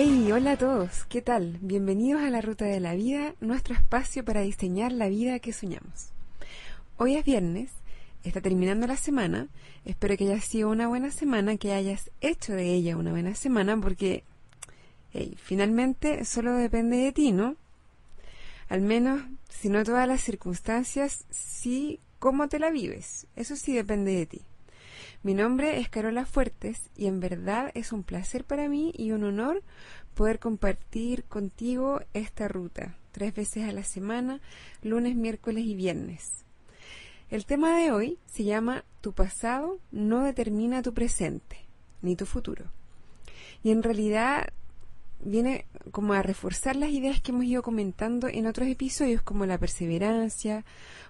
Hey, hola a todos, ¿qué tal? Bienvenidos a la Ruta de la Vida, nuestro espacio para diseñar la vida que soñamos. Hoy es viernes, está terminando la semana, espero que haya sido una buena semana, que hayas hecho de ella una buena semana, porque hey, finalmente solo depende de ti, ¿no? Al menos, si no todas las circunstancias, sí cómo te la vives, eso sí depende de ti. Mi nombre es Carola Fuertes y en verdad es un placer para mí y un honor poder compartir contigo esta ruta tres veces a la semana, lunes, miércoles y viernes. El tema de hoy se llama Tu pasado no determina tu presente ni tu futuro. Y en realidad viene como a reforzar las ideas que hemos ido comentando en otros episodios como la perseverancia,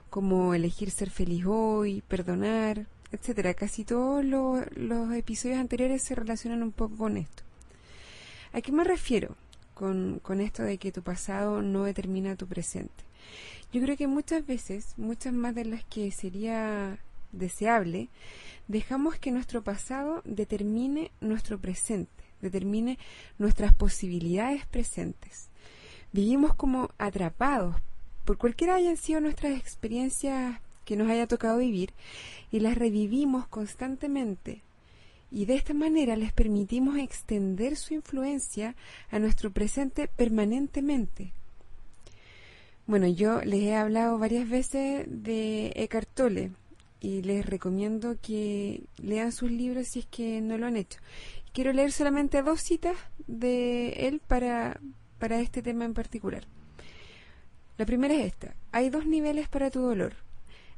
como elegir ser feliz hoy, perdonar, etcétera. Casi todos los episodios anteriores se relacionan un poco con esto. ¿A qué me refiero con, con esto de que tu pasado no determina tu presente? Yo creo que muchas veces, muchas más de las que sería deseable, dejamos que nuestro pasado determine nuestro presente, determine nuestras posibilidades presentes. Vivimos como atrapados por cualquiera hayan sido nuestras experiencias que nos haya tocado vivir y las revivimos constantemente. Y de esta manera les permitimos extender su influencia a nuestro presente permanentemente. Bueno, yo les he hablado varias veces de Eckhart Tolle y les recomiendo que lean sus libros si es que no lo han hecho. Quiero leer solamente dos citas de él para, para este tema en particular. La primera es esta. Hay dos niveles para tu dolor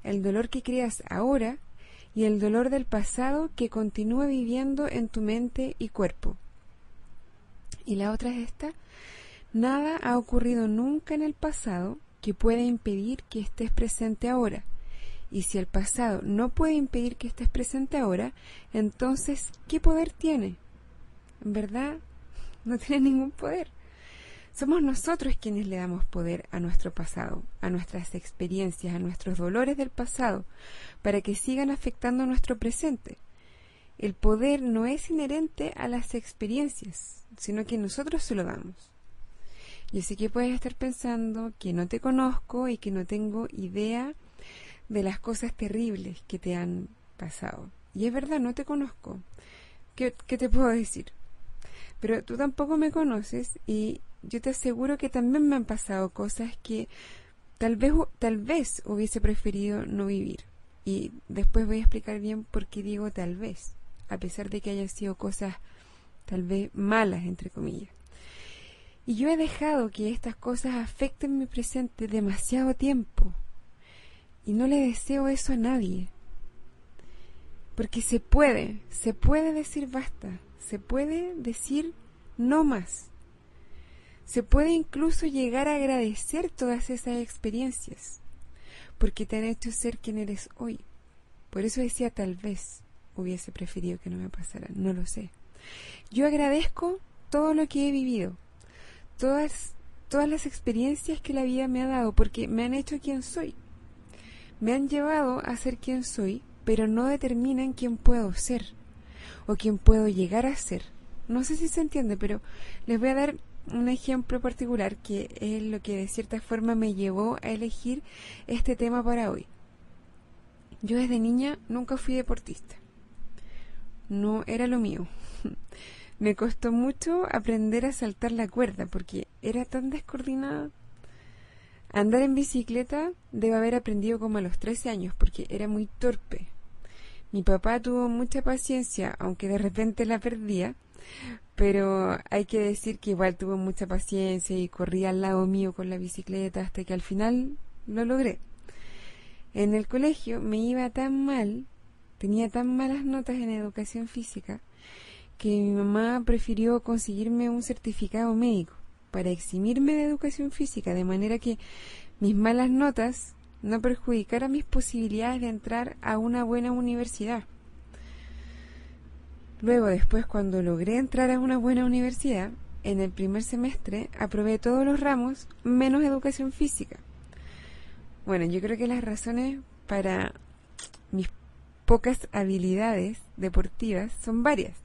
el dolor que creas ahora y el dolor del pasado que continúa viviendo en tu mente y cuerpo. Y la otra es esta. Nada ha ocurrido nunca en el pasado que pueda impedir que estés presente ahora. Y si el pasado no puede impedir que estés presente ahora, entonces, ¿qué poder tiene? En verdad, no tiene ningún poder. Somos nosotros quienes le damos poder a nuestro pasado, a nuestras experiencias, a nuestros dolores del pasado, para que sigan afectando nuestro presente. El poder no es inherente a las experiencias, sino que nosotros se lo damos. Yo sé que puedes estar pensando que no te conozco y que no tengo idea de las cosas terribles que te han pasado. Y es verdad, no te conozco. ¿Qué, qué te puedo decir? Pero tú tampoco me conoces y yo te aseguro que también me han pasado cosas que tal vez, tal vez hubiese preferido no vivir. Y después voy a explicar bien por qué digo tal vez, a pesar de que hayan sido cosas tal vez malas, entre comillas. Y yo he dejado que estas cosas afecten mi presente demasiado tiempo. Y no le deseo eso a nadie. Porque se puede, se puede decir basta, se puede decir no más. Se puede incluso llegar a agradecer todas esas experiencias, porque te han hecho ser quien eres hoy. Por eso decía tal vez hubiese preferido que no me pasara, no lo sé. Yo agradezco todo lo que he vivido, todas, todas las experiencias que la vida me ha dado, porque me han hecho quien soy. Me han llevado a ser quien soy, pero no determinan quién puedo ser o quién puedo llegar a ser. No sé si se entiende, pero les voy a dar un ejemplo particular que es lo que de cierta forma me llevó a elegir este tema para hoy. Yo desde niña nunca fui deportista. No era lo mío. me costó mucho aprender a saltar la cuerda porque era tan descoordinada. Andar en bicicleta debo haber aprendido como a los 13 años porque era muy torpe. Mi papá tuvo mucha paciencia, aunque de repente la perdía, pero hay que decir que igual tuvo mucha paciencia y corría al lado mío con la bicicleta hasta que al final lo logré. En el colegio me iba tan mal, tenía tan malas notas en educación física, que mi mamá prefirió conseguirme un certificado médico para eximirme de educación física, de manera que mis malas notas no perjudicaran mis posibilidades de entrar a una buena universidad. Luego, después, cuando logré entrar a una buena universidad, en el primer semestre aprobé todos los ramos menos educación física. Bueno, yo creo que las razones para mis pocas habilidades deportivas son varias.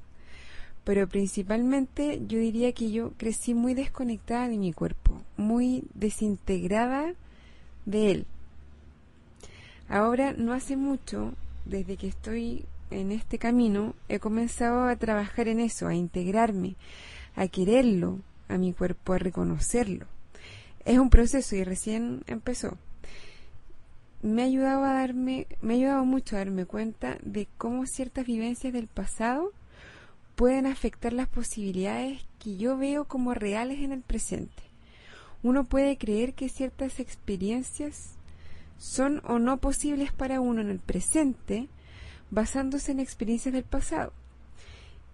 pero principalmente yo diría que yo crecí muy desconectada de mi cuerpo, muy desintegrada de él. Ahora, no hace mucho, desde que estoy en este camino, he comenzado a trabajar en eso, a integrarme, a quererlo, a mi cuerpo, a reconocerlo. Es un proceso y recién empezó. Me ha ayudado a darme, me mucho a darme cuenta de cómo ciertas vivencias del pasado pueden afectar las posibilidades que yo veo como reales en el presente. Uno puede creer que ciertas experiencias son o no posibles para uno en el presente basándose en experiencias del pasado.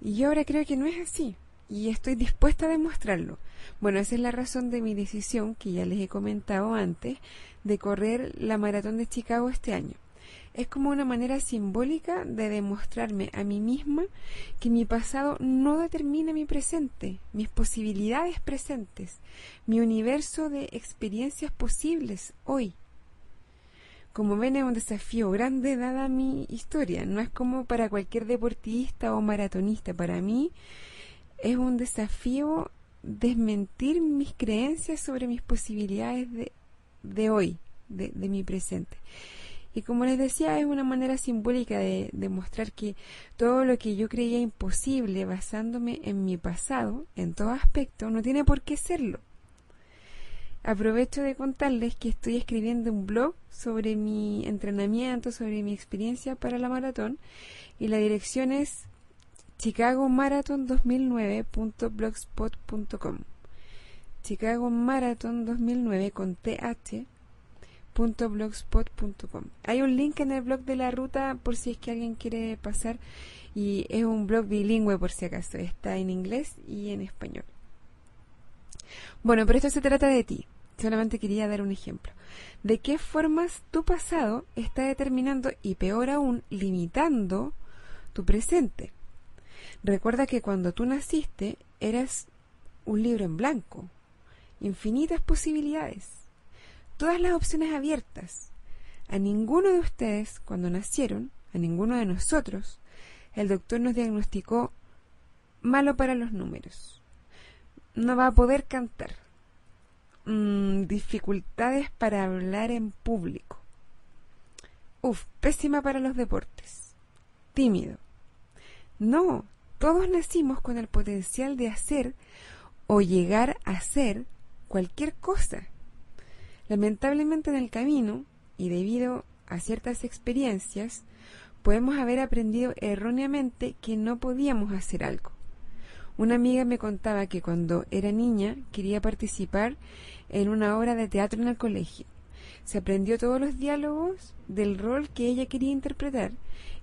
Y yo ahora creo que no es así y estoy dispuesta a demostrarlo. Bueno, esa es la razón de mi decisión, que ya les he comentado antes, de correr la maratón de Chicago este año. Es como una manera simbólica de demostrarme a mí misma que mi pasado no determina mi presente, mis posibilidades presentes, mi universo de experiencias posibles hoy. Como ven es un desafío grande dada mi historia, no es como para cualquier deportista o maratonista, para mí es un desafío desmentir mis creencias sobre mis posibilidades de, hoy, de, de mi presente. Y como les decía, es una manera simbólica de demostrar que todo lo que yo creía imposible basándome en mi pasado, en todo aspecto, no tiene por qué serlo. Aprovecho de contarles que estoy escribiendo un blog sobre mi entrenamiento, sobre mi experiencia para la maratón y la dirección es chicagomarathon2009.blogspot.com Chicago Marathon 2009 con. Hay un link en el blog de la ruta por si es que alguien quiere pasar y es un blog bilingüe por si acaso, está en inglés y en español. Bueno, pero esto se trata de ti. Solamente quería dar un ejemplo. ¿De qué formas tu pasado está determinando y peor aún limitando tu presente? Recuerda que cuando tú naciste eras un libro en blanco, infinitas posibilidades todas las opciones abiertas. A ninguno de ustedes, cuando nacieron, a ninguno de nosotros, el doctor nos diagnosticó malo para los números. No va a poder cantar. Mm, dificultades para hablar en público. Uf, pésima para los deportes. Tímido. No, todos nacimos con el potencial de hacer o llegar a hacer cualquier cosa. Lamentablemente en el camino, y debido a ciertas experiencias, podemos haber aprendido erróneamente que no podíamos hacer algo. Una amiga me contaba que cuando era niña quería participar en una obra de teatro en el colegio. Se aprendió todos los diálogos del rol que ella quería interpretar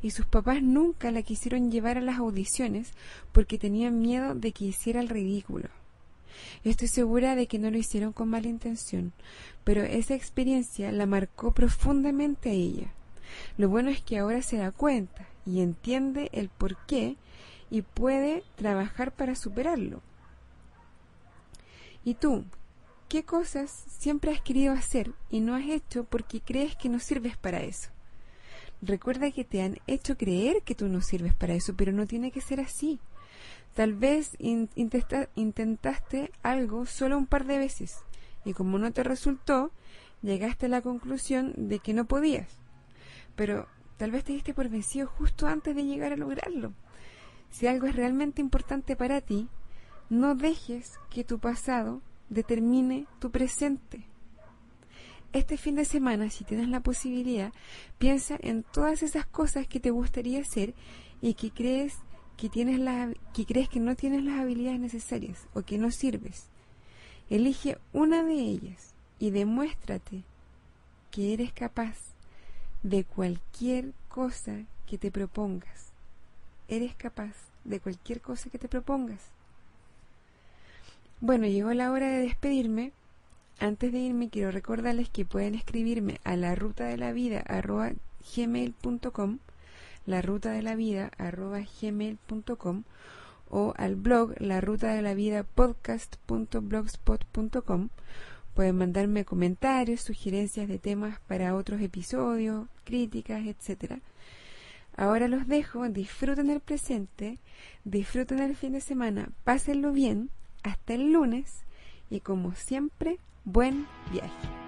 y sus papás nunca la quisieron llevar a las audiciones porque tenían miedo de que hiciera el ridículo. Estoy segura de que no lo hicieron con mala intención, pero esa experiencia la marcó profundamente a ella. Lo bueno es que ahora se da cuenta y entiende el por qué y puede trabajar para superarlo. ¿Y tú? ¿Qué cosas siempre has querido hacer y no has hecho porque crees que no sirves para eso? Recuerda que te han hecho creer que tú no sirves para eso, pero no tiene que ser así. Tal vez intentaste algo solo un par de veces y como no te resultó, llegaste a la conclusión de que no podías. Pero tal vez te diste por vencido justo antes de llegar a lograrlo. Si algo es realmente importante para ti, no dejes que tu pasado determine tu presente. Este fin de semana, si tienes la posibilidad, piensa en todas esas cosas que te gustaría hacer y que crees que, no tienes las habilidades necesarias o que no sirves. Elige una de ellas y demuéstrate que eres capaz de cualquier cosa que te propongas. Eres capaz de cualquier cosa que te propongas. Bueno, llegó la hora de despedirme. Antes de irme quiero recordarles que pueden escribirme a la ruta de la vida gmail.com la ruta de la vida gmail.com o al blog la ruta de la vida podcast.blogspot.com pueden mandarme comentarios, sugerencias de temas para otros episodios, críticas, etcétera Ahora los dejo, disfruten el presente, disfruten el fin de semana, pásenlo bien, hasta el lunes y como siempre, buen viaje.